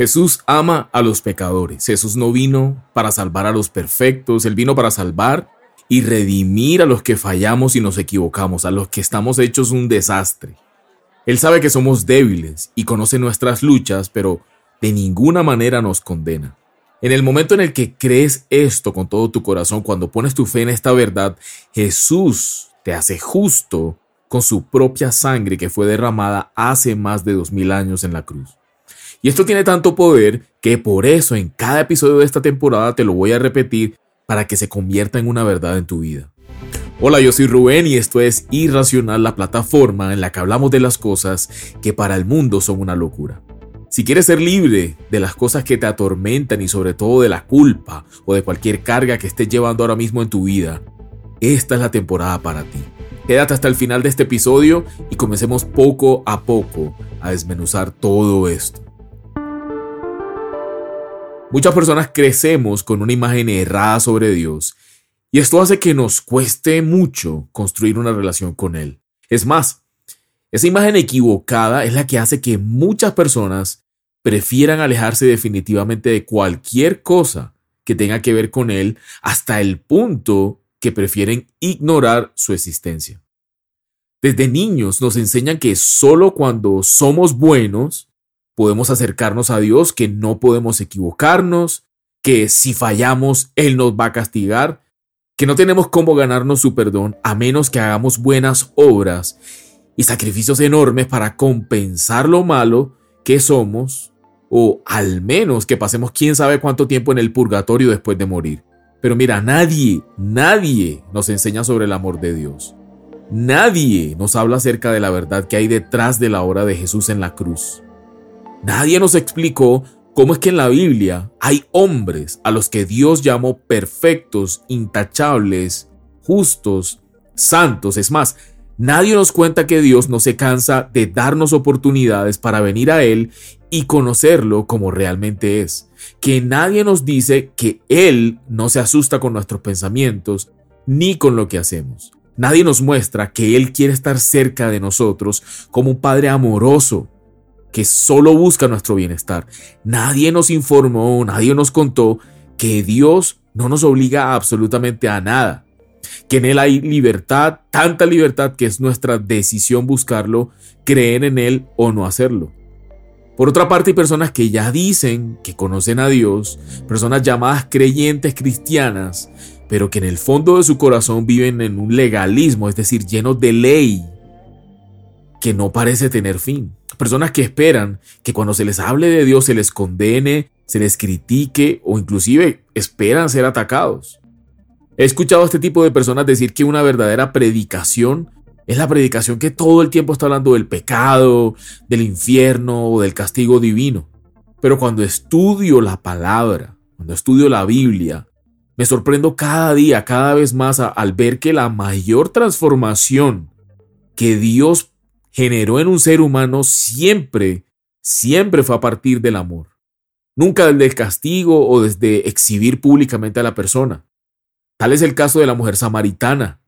Jesús ama a los pecadores. Jesús no vino para salvar a los perfectos, Él vino para salvar y redimir a los que fallamos y nos equivocamos, a los que estamos hechos un desastre. Él sabe que somos débiles y conoce nuestras luchas, pero de ninguna manera nos condena. En el momento en el que crees esto con todo tu corazón, cuando pones tu fe en esta verdad, Jesús te hace justo con su propia sangre que fue derramada hace más de dos mil años en la cruz. Y esto tiene tanto poder que por eso en cada episodio de esta temporada te lo voy a repetir para que se convierta en una verdad en tu vida. Hola, yo soy Rubén y esto es Irracional, la plataforma en la que hablamos de las cosas que para el mundo son una locura. Si quieres ser libre de las cosas que te atormentan y sobre todo de la culpa o de cualquier carga que estés llevando ahora mismo en tu vida, esta es la temporada para ti. Quédate hasta el final de este episodio y comencemos poco a poco a desmenuzar todo esto. Muchas personas crecemos con una imagen errada sobre Dios y esto hace que nos cueste mucho construir una relación con Él. Es más, esa imagen equivocada es la que hace que muchas personas prefieran alejarse definitivamente de cualquier cosa que tenga que ver con Él hasta el punto que prefieren ignorar su existencia. Desde niños nos enseñan que solo cuando somos buenos podemos acercarnos a Dios, que no podemos equivocarnos, que si fallamos Él nos va a castigar, que no tenemos cómo ganarnos su perdón a menos que hagamos buenas obras y sacrificios enormes para compensar lo malo que somos, o al menos que pasemos quién sabe cuánto tiempo en el purgatorio después de morir. Pero mira, nadie, nadie nos enseña sobre el amor de Dios. Nadie nos habla acerca de la verdad que hay detrás de la obra de Jesús en la cruz. Nadie nos explicó cómo es que en la Biblia hay hombres a los que Dios llamó perfectos, intachables, justos, santos. Es más, nadie nos cuenta que Dios no se cansa de darnos oportunidades para venir a Él y conocerlo como realmente es. Que nadie nos dice que Él no se asusta con nuestros pensamientos ni con lo que hacemos. Nadie nos muestra que Él quiere estar cerca de nosotros como un Padre amoroso que solo busca nuestro bienestar. Nadie nos informó, nadie nos contó que Dios no nos obliga absolutamente a nada, que en Él hay libertad, tanta libertad que es nuestra decisión buscarlo, creer en Él o no hacerlo. Por otra parte, hay personas que ya dicen que conocen a Dios, personas llamadas creyentes cristianas, pero que en el fondo de su corazón viven en un legalismo, es decir, llenos de ley, que no parece tener fin. Personas que esperan que cuando se les hable de Dios se les condene, se les critique o inclusive esperan ser atacados. He escuchado a este tipo de personas decir que una verdadera predicación es la predicación que todo el tiempo está hablando del pecado, del infierno o del castigo divino. Pero cuando estudio la palabra, cuando estudio la Biblia, me sorprendo cada día, cada vez más al ver que la mayor transformación que Dios generó en un ser humano siempre, siempre fue a partir del amor. Nunca desde el castigo o desde exhibir públicamente a la persona. Tal es el caso de la mujer samaritana,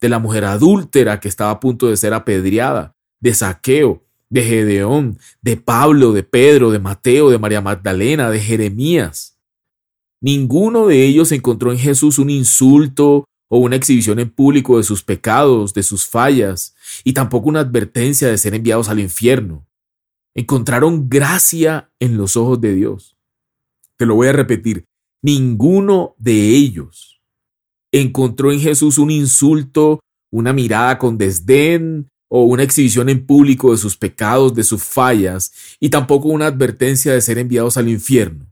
de la mujer adúltera que estaba a punto de ser apedreada, de Saqueo, de Gedeón, de Pablo, de Pedro, de Mateo, de María Magdalena, de Jeremías. Ninguno de ellos encontró en Jesús un insulto o una exhibición en público de sus pecados, de sus fallas, y tampoco una advertencia de ser enviados al infierno. Encontraron gracia en los ojos de Dios. Te lo voy a repetir, ninguno de ellos encontró en Jesús un insulto, una mirada con desdén o una exhibición en público de sus pecados, de sus fallas, y tampoco una advertencia de ser enviados al infierno.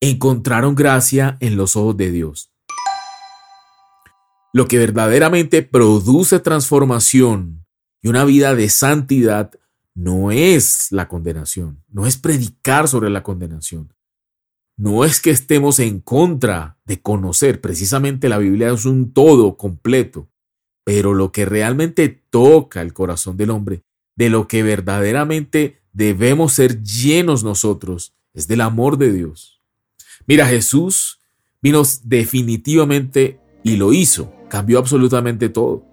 Encontraron gracia en los ojos de Dios. Lo que verdaderamente produce transformación y una vida de santidad no es la condenación, no es predicar sobre la condenación. No es que estemos en contra de conocer, precisamente la Biblia es un todo completo, pero lo que realmente toca el corazón del hombre, de lo que verdaderamente debemos ser llenos nosotros, es del amor de Dios. Mira, Jesús vino definitivamente y lo hizo cambió absolutamente todo.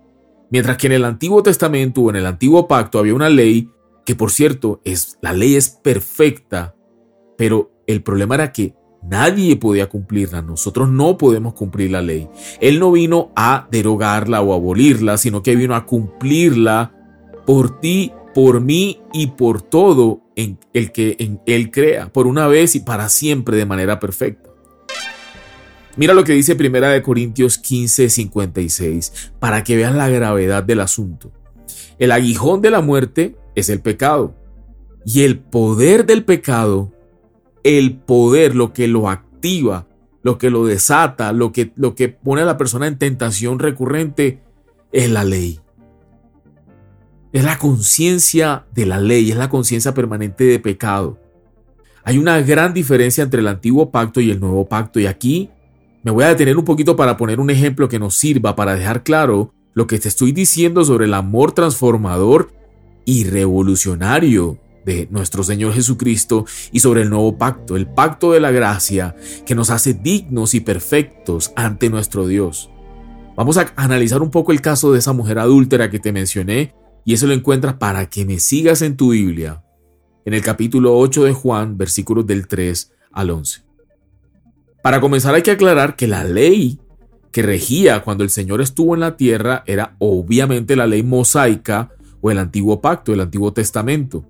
Mientras que en el Antiguo Testamento o en el Antiguo Pacto había una ley, que por cierto, es, la ley es perfecta, pero el problema era que nadie podía cumplirla, nosotros no podemos cumplir la ley. Él no vino a derogarla o abolirla, sino que vino a cumplirla por ti, por mí y por todo en el que en Él crea, por una vez y para siempre de manera perfecta. Mira lo que dice Primera de Corintios 15, 56, para que vean la gravedad del asunto. El aguijón de la muerte es el pecado. Y el poder del pecado, el poder, lo que lo activa, lo que lo desata, lo que, lo que pone a la persona en tentación recurrente, es la ley. Es la conciencia de la ley, es la conciencia permanente de pecado. Hay una gran diferencia entre el antiguo pacto y el nuevo pacto y aquí me voy a detener un poquito para poner un ejemplo que nos sirva para dejar claro lo que te estoy diciendo sobre el amor transformador y revolucionario de nuestro Señor Jesucristo y sobre el nuevo pacto, el pacto de la gracia que nos hace dignos y perfectos ante nuestro Dios. Vamos a analizar un poco el caso de esa mujer adúltera que te mencioné y eso lo encuentras para que me sigas en tu Biblia, en el capítulo 8 de Juan, versículos del 3 al 11. Para comenzar hay que aclarar que la ley que regía cuando el Señor estuvo en la tierra era obviamente la ley mosaica o el antiguo pacto, el antiguo testamento.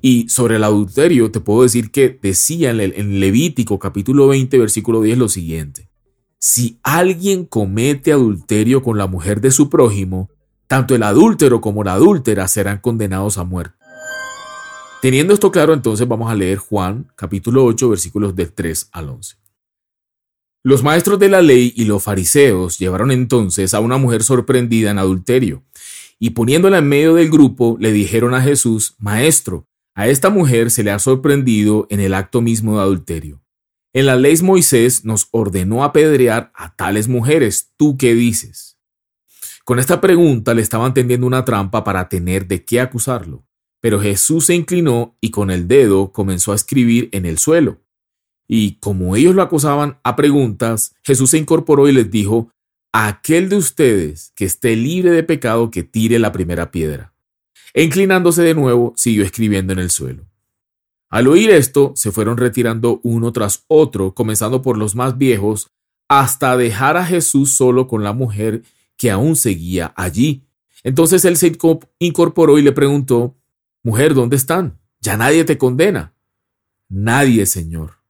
Y sobre el adulterio te puedo decir que decía en Levítico capítulo 20 versículo 10 lo siguiente. Si alguien comete adulterio con la mujer de su prójimo, tanto el adúltero como la adúltera serán condenados a muerte. Teniendo esto claro, entonces vamos a leer Juan capítulo 8 versículos del 3 al 11. Los maestros de la ley y los fariseos llevaron entonces a una mujer sorprendida en adulterio, y poniéndola en medio del grupo, le dijeron a Jesús, Maestro, a esta mujer se le ha sorprendido en el acto mismo de adulterio. En la ley Moisés nos ordenó apedrear a tales mujeres. ¿Tú qué dices? Con esta pregunta le estaban tendiendo una trampa para tener de qué acusarlo. Pero Jesús se inclinó y con el dedo comenzó a escribir en el suelo. Y como ellos lo acusaban a preguntas, Jesús se incorporó y les dijo, aquel de ustedes que esté libre de pecado que tire la primera piedra. E inclinándose de nuevo, siguió escribiendo en el suelo. Al oír esto, se fueron retirando uno tras otro, comenzando por los más viejos, hasta dejar a Jesús solo con la mujer que aún seguía allí. Entonces él se incorporó y le preguntó, Mujer, ¿dónde están? Ya nadie te condena. Nadie, Señor,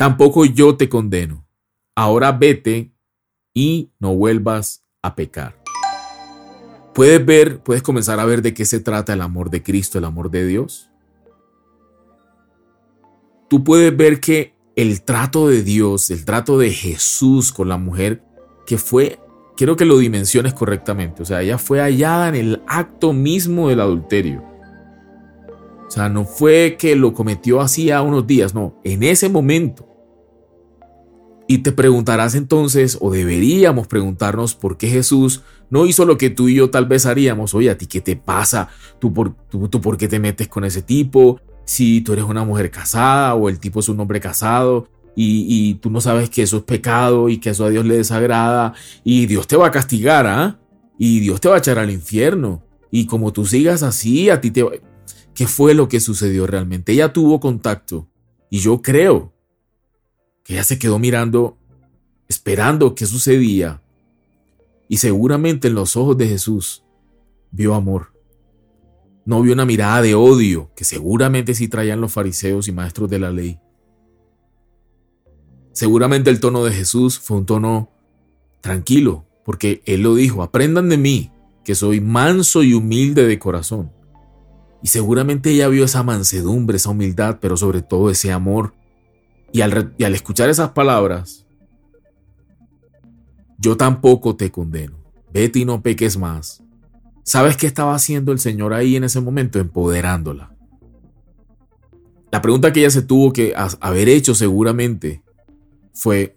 Tampoco yo te condeno. Ahora vete y no vuelvas a pecar. Puedes ver, puedes comenzar a ver de qué se trata el amor de Cristo, el amor de Dios. Tú puedes ver que el trato de Dios, el trato de Jesús con la mujer, que fue, quiero que lo dimensiones correctamente, o sea, ella fue hallada en el acto mismo del adulterio. O sea, no fue que lo cometió hacía unos días, no, en ese momento. Y te preguntarás entonces, o deberíamos preguntarnos, por qué Jesús no hizo lo que tú y yo tal vez haríamos. Oye, ¿a ti qué te pasa? ¿Tú por, tú, por qué te metes con ese tipo? Si tú eres una mujer casada o el tipo es un hombre casado y, tú no sabes que eso es pecado y que eso a Dios le desagrada y Dios te va a castigar, ¿ah? Y Dios te va a echar al infierno. Y como tú sigas así, a ti te va... ¿Qué fue lo que sucedió realmente? Ella tuvo contacto y yo creo ella se quedó mirando, esperando qué sucedía. Y seguramente en los ojos de Jesús vio amor. No vio una mirada de odio que seguramente sí traían los fariseos y maestros de la ley. Seguramente el tono de Jesús fue un tono tranquilo, porque Él lo dijo, aprendan de mí, que soy manso y humilde de corazón. Y seguramente ella vio esa mansedumbre, esa humildad, pero sobre todo ese amor y al, escuchar esas palabras, yo tampoco te condeno. Vete y no peques más. ¿Sabes qué estaba haciendo el Señor ahí en ese momento? Empoderándola. La pregunta que ella se tuvo que haber hecho seguramente fue,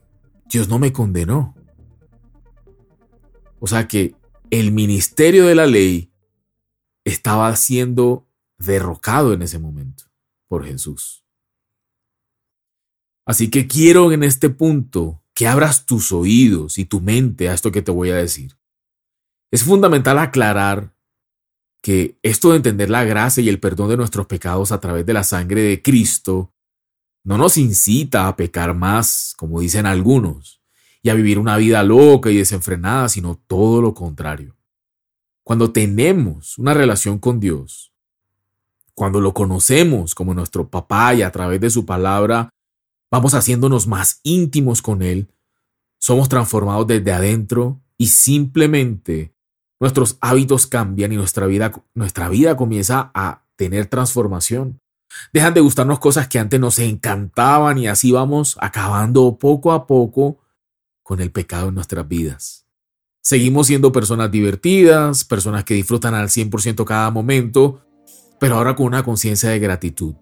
Dios no me condenó. O sea que el ministerio de la ley estaba siendo derrocado en ese momento por Jesús. Así que quiero en este punto que abras tus oídos y tu mente a esto que te voy a decir. Es fundamental aclarar que esto de entender la gracia y el perdón de nuestros pecados a través de la sangre de Cristo No nos incita a pecar más, como dicen algunos, y a vivir una vida loca y desenfrenada, sino todo lo contrario. Cuando tenemos una relación con Dios, cuando lo conocemos como nuestro papá y a través de su palabra, vamos haciéndonos más íntimos con Él, somos transformados desde adentro y simplemente nuestros hábitos cambian y nuestra vida, nuestra vida comienza a tener transformación. Dejan de gustarnos cosas que antes nos encantaban y así vamos acabando poco a poco con el pecado en nuestras vidas. Seguimos siendo personas divertidas, personas que disfrutan al 100% cada momento, pero ahora con una conciencia de gratitud.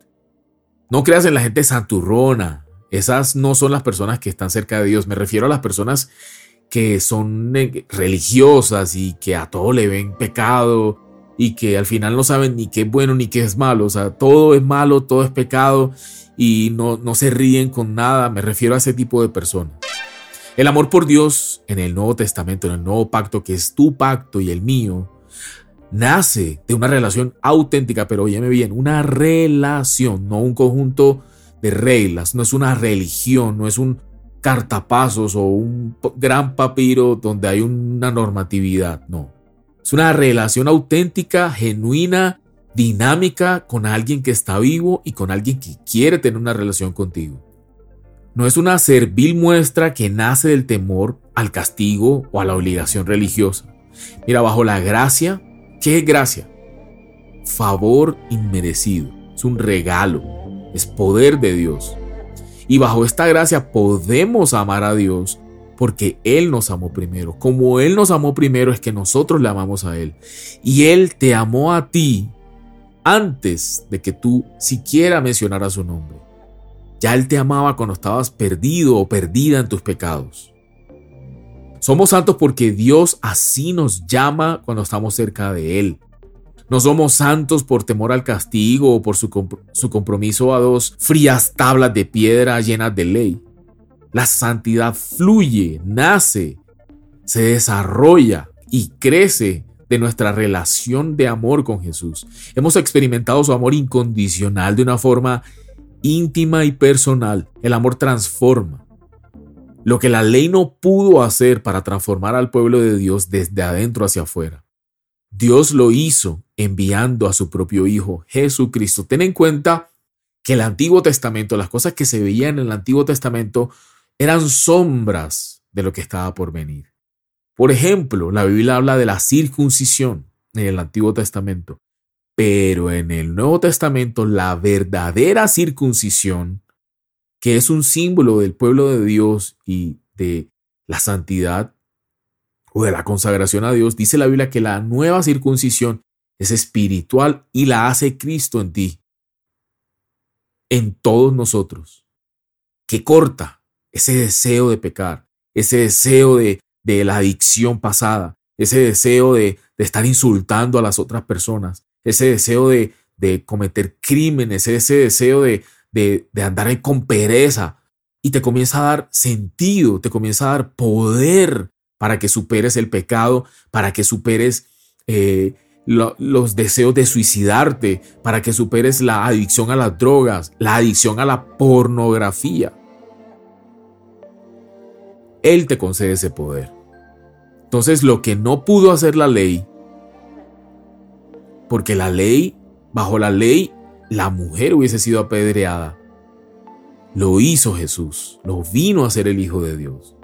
No creas en la gente santurrona. Esas no son las personas que están cerca de Dios. Me refiero a las personas que son eh, religiosas y que a todo le ven pecado y que al final no saben ni qué es bueno ni qué es malo. O sea, todo es malo, todo es pecado y no, no se ríen con nada. Me refiero a ese tipo de personas. El amor por Dios en el Nuevo Testamento, en el Nuevo Pacto, que es tu pacto y el mío, nace de una relación auténtica, pero óyeme bien, una relación, no un conjunto de reglas, no es una religión, no es un cartapasos o un gran papiro donde hay una normatividad, no. Es una relación auténtica, genuina, dinámica con alguien que está vivo y con alguien que quiere tener una relación contigo. No es una servil muestra que nace del temor al castigo o a la obligación religiosa. Mira, bajo la gracia, ¿qué es gracia? Favor inmerecido, es un regalo, es poder de Dios. Y bajo esta gracia podemos amar a Dios porque Él nos amó primero. Como Él nos amó primero es que nosotros le amamos a Él. Y Él te amó a ti antes de que tú siquiera mencionaras su nombre. Ya Él te amaba cuando estabas perdido o perdida en tus pecados. Somos santos porque Dios así nos llama cuando estamos cerca de Él. No somos santos por temor al castigo o por su, su compromiso a dos frías tablas de piedra llenas de ley. La santidad fluye, nace, se desarrolla y crece de nuestra relación de amor con Jesús. Hemos experimentado su amor incondicional de una forma íntima y personal. El amor transforma. Lo que la ley no pudo hacer para transformar al pueblo de Dios desde adentro hacia afuera. Dios lo hizo enviando a su propio Hijo, Jesucristo. Ten en cuenta que el Antiguo Testamento, las cosas que se veían en el Antiguo Testamento, eran sombras de lo que estaba por venir. Por ejemplo, la Biblia habla de la circuncisión en el Antiguo Testamento, pero en el Nuevo Testamento la verdadera circuncisión, que es un símbolo del pueblo de Dios y de la santidad o de la consagración a Dios, dice la Biblia que la nueva circuncisión es espiritual y la hace Cristo en ti, en todos nosotros, que corta ese deseo de pecar, ese deseo de, de la adicción pasada, ese deseo de, de, estar insultando a las otras personas, ese deseo de, de cometer crímenes, ese deseo de, de, de andar con pereza. Y te comienza a dar sentido, te comienza a dar poder para que superes el pecado, para que superes eh, lo, los deseos de suicidarte, para que superes la adicción a las drogas, la adicción a la pornografía. Él te concede ese poder. Entonces lo que no pudo hacer la ley, porque la ley, bajo la ley, la mujer hubiese sido apedreada, lo hizo Jesús, lo vino a ser el Hijo de Dios.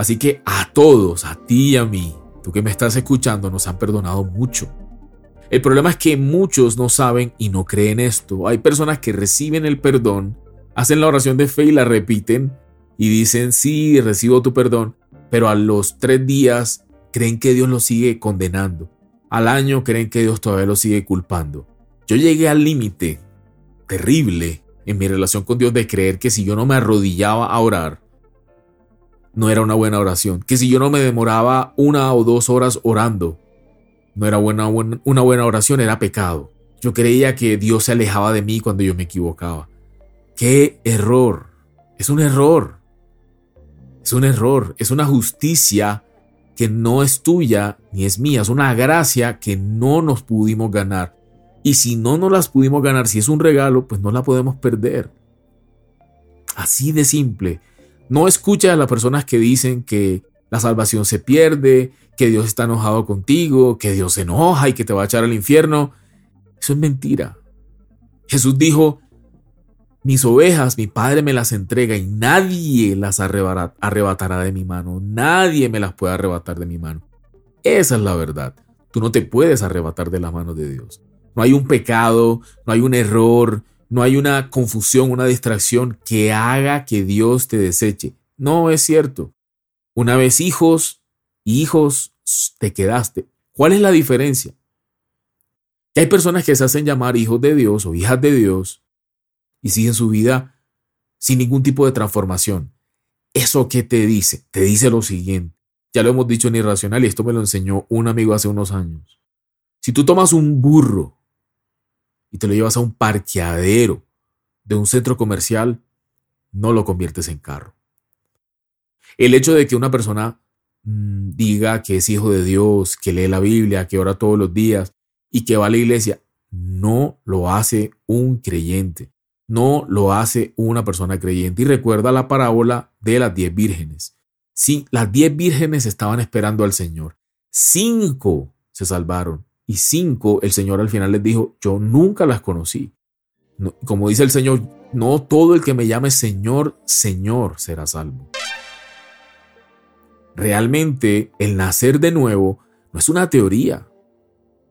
Así que a todos, a ti y a mí, tú que me estás escuchando, nos han perdonado mucho. El problema es que muchos no saben y no creen esto. Hay personas que reciben el perdón, hacen la oración de fe y la repiten, y dicen, sí, recibo tu perdón, pero a los tres días creen que Dios los sigue condenando. Al año creen que Dios todavía los sigue culpando. Yo llegué al límite terrible en mi relación con Dios de creer que si yo no me arrodillaba a orar, no era una buena oración. Que si yo no me demoraba una o dos horas orando, no era buena, una buena oración, era pecado. Yo creía que Dios se alejaba de mí cuando yo me equivocaba. ¡Qué error! Es un error. Es un error, es una justicia que no es tuya ni es mía, es una gracia que no nos pudimos ganar. Y si no nos las pudimos ganar, si es un regalo, pues no la podemos perder. Así de simple. No escuches a las personas que dicen que la salvación se pierde, que Dios está enojado contigo, que Dios se enoja y que te va a echar al infierno. Eso es mentira. Jesús dijo, mis ovejas, mi Padre me las entrega y nadie las arrebatará de mi mano. Nadie me las puede arrebatar de mi mano. Esa es la verdad. Tú no te puedes arrebatar de las manos de Dios. No hay un pecado, no hay un error, no hay una confusión, una distracción que haga que Dios te deseche. No es cierto. Una vez hijos, hijos, te quedaste. ¿Cuál es la diferencia? Que hay personas que se hacen llamar hijos de Dios o hijas de Dios y siguen su vida sin ningún tipo de transformación. ¿Eso qué te dice? Te dice lo siguiente. Ya lo hemos dicho en Irracional y esto me lo enseñó un amigo hace unos años. Si tú tomas un burro y te lo llevas a un parqueadero de un centro comercial, no lo conviertes en carro. El hecho de que una persona mm, diga que es hijo de Dios, que lee la Biblia, que ora todos los días y que va a la iglesia, no lo hace un creyente no lo hace una persona creyente. Y recuerda la parábola de las diez vírgenes. Sí, las diez vírgenes estaban esperando al Señor. Cinco se salvaron y cinco el Señor al final les dijo, yo nunca las conocí. como dice el Señor, no todo el que me llame Señor, Señor será salvo. Realmente el nacer de nuevo no es una teoría,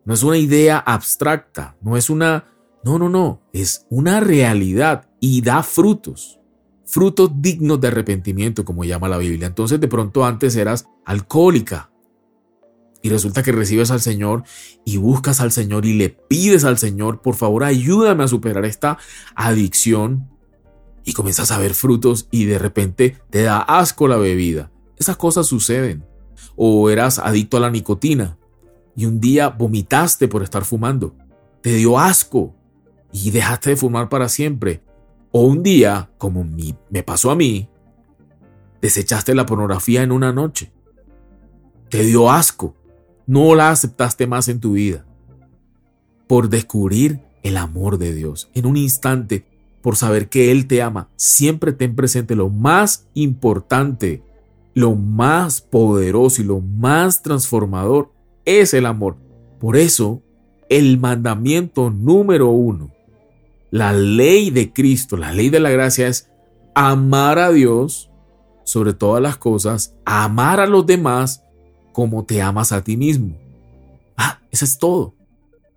no es una idea abstracta, no es una no, no, no, es una realidad y da frutos. Frutos dignos de arrepentimiento, como llama la Biblia. Entonces de pronto antes eras alcohólica y resulta que recibes al Señor y buscas al Señor y le pides al Señor, por favor, ayúdame a superar esta adicción y comienzas a ver frutos y de repente te da asco la bebida. Esas cosas suceden. O eras adicto a la nicotina y un día vomitaste por estar fumando. Te dio asco y dejaste de fumar para siempre. O un día, como me pasó a mí, desechaste la pornografía en una noche. Te dio asco. No la aceptaste más en tu vida. Por descubrir el amor de Dios. En un instante, por saber que Él te ama, siempre ten presente lo más importante, lo más poderoso y lo más transformador es el amor. Por eso, el mandamiento número uno la ley de Cristo, la ley de la gracia es amar a Dios sobre todas las cosas, amar a los demás como te amas a ti mismo. Ah, eso es todo.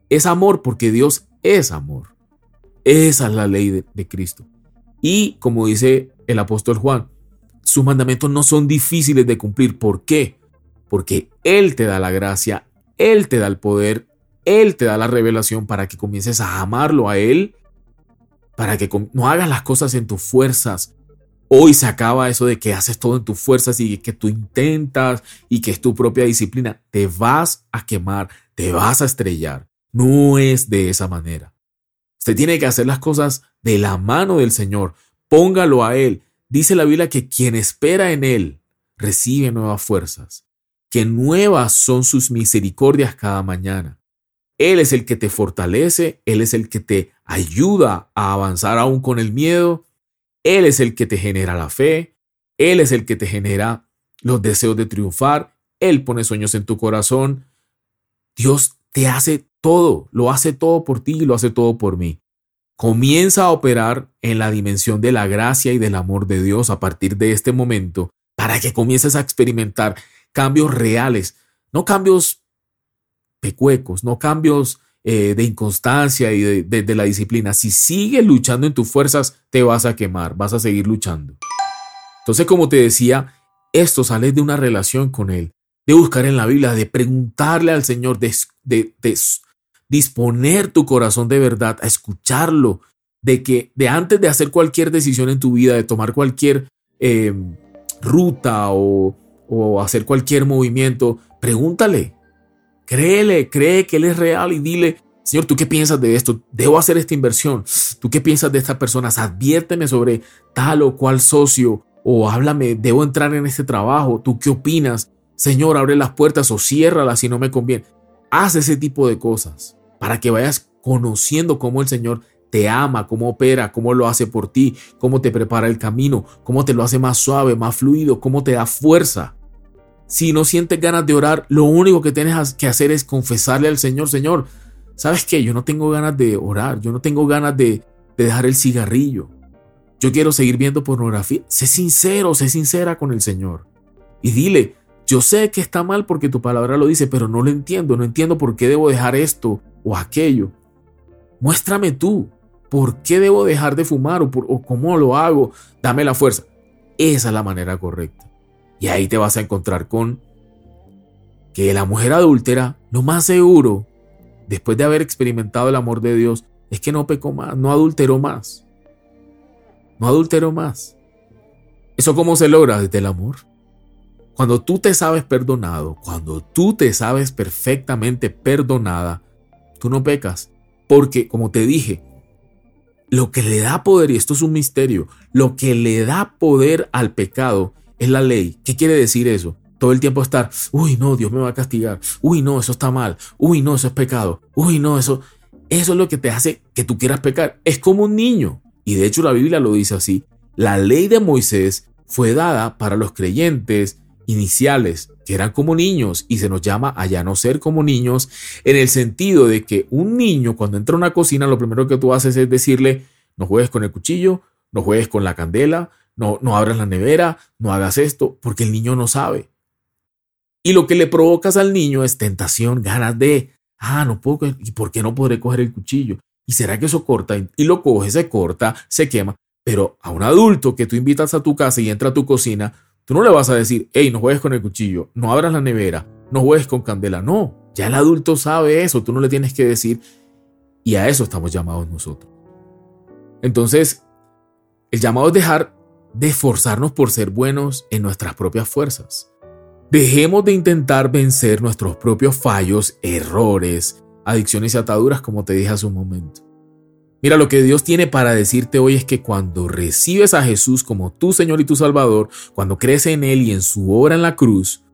Es amor porque Dios es amor. Esa es la ley de, de Cristo. Y como dice el apóstol Juan, sus mandamientos no son difíciles de cumplir. ¿Por qué? Porque Él te da la gracia, Él te da el poder, Él te da la revelación para que comiences a amarlo a Él para que no hagas las cosas en tus fuerzas. Hoy se acaba eso de que haces todo en tus fuerzas y que tú intentas y que es tu propia disciplina. Te vas a quemar, te vas a estrellar. No es de esa manera. Usted tiene que hacer las cosas de la mano del Señor. Póngalo a Él. Dice la Biblia que quien espera en Él recibe nuevas fuerzas, que nuevas son sus misericordias cada mañana. Él es el que te fortalece, Él es el que te ayuda a avanzar aún con el miedo, Él es el que te genera la fe, Él es el que te genera los deseos de triunfar, Él pone sueños en tu corazón. Dios te hace todo, lo hace todo por ti y lo hace todo por mí. Comienza a operar en la dimensión de la gracia y del amor de Dios a partir de este momento para que comiences a experimentar cambios reales, no cambios pecuecos, no cambios eh, de inconstancia y de, la disciplina. Si sigues luchando en tus fuerzas, te vas a quemar, vas a seguir luchando. Entonces, como te decía, esto sale de una relación con Él, de buscar en la Biblia, de preguntarle al Señor, de, de, disponer tu corazón de verdad a escucharlo, de que de antes de hacer cualquier decisión en tu vida, de tomar cualquier em, ruta o hacer cualquier movimiento, pregúntale, Créele, cree que Él es real y dile, Señor, ¿tú qué piensas de esto? ¿Debo hacer esta inversión? ¿Tú qué piensas de estas personas? Adviérteme sobre tal o cual socio o háblame, ¿debo entrar en este trabajo? ¿Tú qué opinas? Señor, abre las puertas o ciérralas si no me conviene. Haz ese tipo de cosas para que vayas conociendo cómo el Señor te ama, cómo opera, cómo lo hace por ti, cómo te prepara el camino, cómo te lo hace más suave, más fluido, cómo te da fuerza. Si no sientes ganas de orar, lo único que tienes que hacer es confesarle al Señor, Señor, ¿sabes qué? Yo no tengo ganas de orar, yo no tengo ganas de, de dejar el cigarrillo. Yo quiero seguir viendo pornografía. Sé sincero, sé sincera con el Señor. Y dile, yo sé que está mal porque tu palabra lo dice, pero no lo entiendo, no entiendo por qué debo dejar esto o aquello. Muéstrame tú, ¿por qué debo dejar de fumar o, o cómo lo hago? Dame la fuerza. Esa es la manera correcta. Y ahí te vas a encontrar con que la mujer adúltera, lo más seguro, después de haber experimentado el amor de Dios, es que no pecó más, no adulteró más. No adulteró más. ¿Eso cómo se logra? Desde el amor. Cuando tú te sabes perdonado, cuando tú te sabes perfectamente perdonada, tú no pecas. Porque, como te dije, lo que le da poder, y esto es un misterio, lo que le da poder al pecado es la ley. ¿Qué quiere decir eso? Todo el tiempo estar, uy, no, Dios me va a castigar. Uy, no, eso está mal. Uy, no, eso es pecado. Uy, no, eso. Eso es lo que te hace que tú quieras pecar. Es como un niño. Y de hecho la Biblia lo dice así. La ley de Moisés fue dada para los creyentes iniciales, que eran como niños, y se nos llama a ya no ser como niños, en el sentido de que un niño cuando entra a una cocina, lo primero que tú haces es decirle, no juegues con el cuchillo, no juegues con la candela, no, no abras la nevera, no hagas esto, porque el niño no sabe. Y lo que le provocas al niño es tentación, ganas de, ah, no puedo, ¿y por qué no podré coger el cuchillo? ¿Y será que eso corta? Y lo coge, se corta, se quema. Pero a un adulto que tú invitas a tu casa y entra a tu cocina, tú no le vas a decir, hey, no juegues con el cuchillo, no abras la nevera, no juegues con candela. No, ya el adulto sabe eso, tú no le tienes que decir. Y a eso estamos llamados nosotros. Entonces, el llamado es dejar de esforzarnos por ser buenos en nuestras propias fuerzas. Dejemos de intentar vencer nuestros propios fallos, errores, adicciones y ataduras, como te dije hace un momento. Mira, lo que Dios tiene para decirte hoy es que cuando recibes a Jesús como tu Señor y tu Salvador, cuando crees en Él y en su obra en la cruz,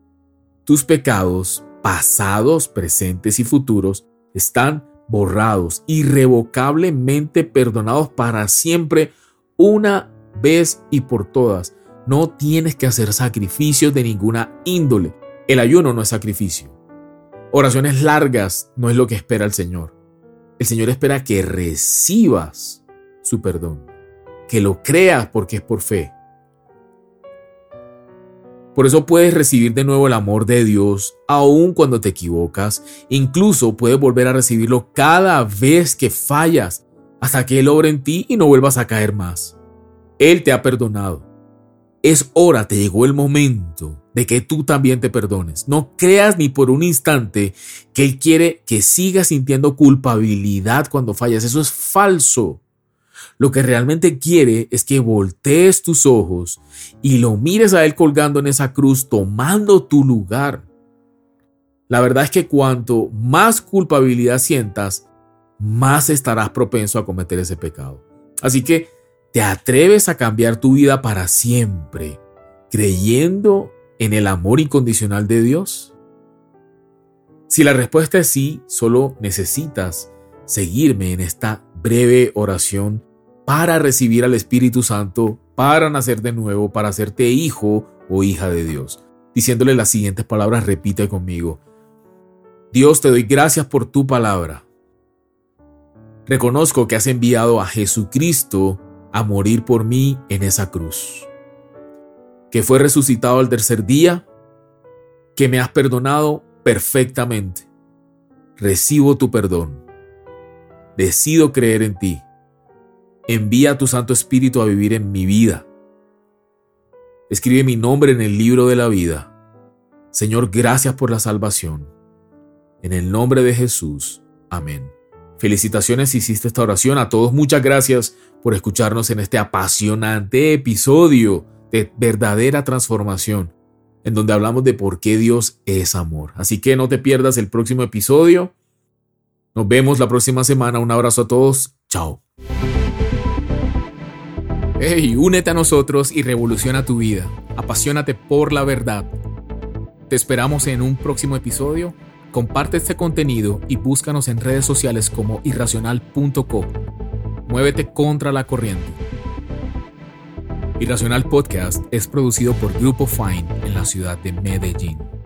tus pecados, pasados, presentes y futuros, están borrados, irrevocablemente perdonados para siempre, una vez y por todas. No tienes que hacer sacrificios de ninguna índole. El ayuno no es sacrificio. Oraciones largas no es lo que espera el Señor. El Señor espera que recibas su perdón, que lo creas porque es por fe. Por eso puedes recibir de nuevo el amor de Dios aun cuando te equivocas. Incluso puedes volver a recibirlo cada vez que fallas hasta que Él obre en ti y no vuelvas a caer más. Él te ha perdonado. Es hora, te llegó el momento de que tú también te perdones. No creas ni por un instante que Él quiere que sigas sintiendo culpabilidad cuando fallas. Eso es falso. Lo que realmente quiere es que voltees tus ojos y lo mires a Él colgando en esa cruz, tomando tu lugar. La verdad es que cuanto más culpabilidad sientas, más estarás propenso a cometer ese pecado. Así que ¿Te atreves a cambiar tu vida para siempre creyendo en el amor incondicional de Dios? Si la respuesta es sí, solo necesitas seguirme en esta breve oración para recibir al Espíritu Santo, para nacer de nuevo, para hacerte hijo o hija de Dios. Diciéndole las siguientes palabras, repite conmigo. Dios, te doy gracias por tu palabra. Reconozco que has enviado a Jesucristo a morir por mí en esa cruz, que fue resucitado al tercer día, que me has perdonado perfectamente. Recibo tu perdón. Decido creer en ti. Envía tu Santo Espíritu a vivir en mi vida. Escribe mi nombre en el libro de la vida. Señor, gracias por la salvación. En el nombre de Jesús. Amén. Felicitaciones si hiciste esta oración. A todos muchas gracias por escucharnos en este apasionante episodio de verdadera transformación, en donde hablamos de por qué Dios es amor. Así que no te pierdas el próximo episodio. Nos vemos la próxima semana. Un abrazo a todos. Chao. Hey, únete a nosotros y revoluciona tu vida. Apasionate por la verdad. Te esperamos en un próximo episodio Comparte este contenido y búscanos en redes sociales como irracional.co. Muévete contra la corriente. Irracional Podcast es producido por Grupo Fine en la ciudad de Medellín.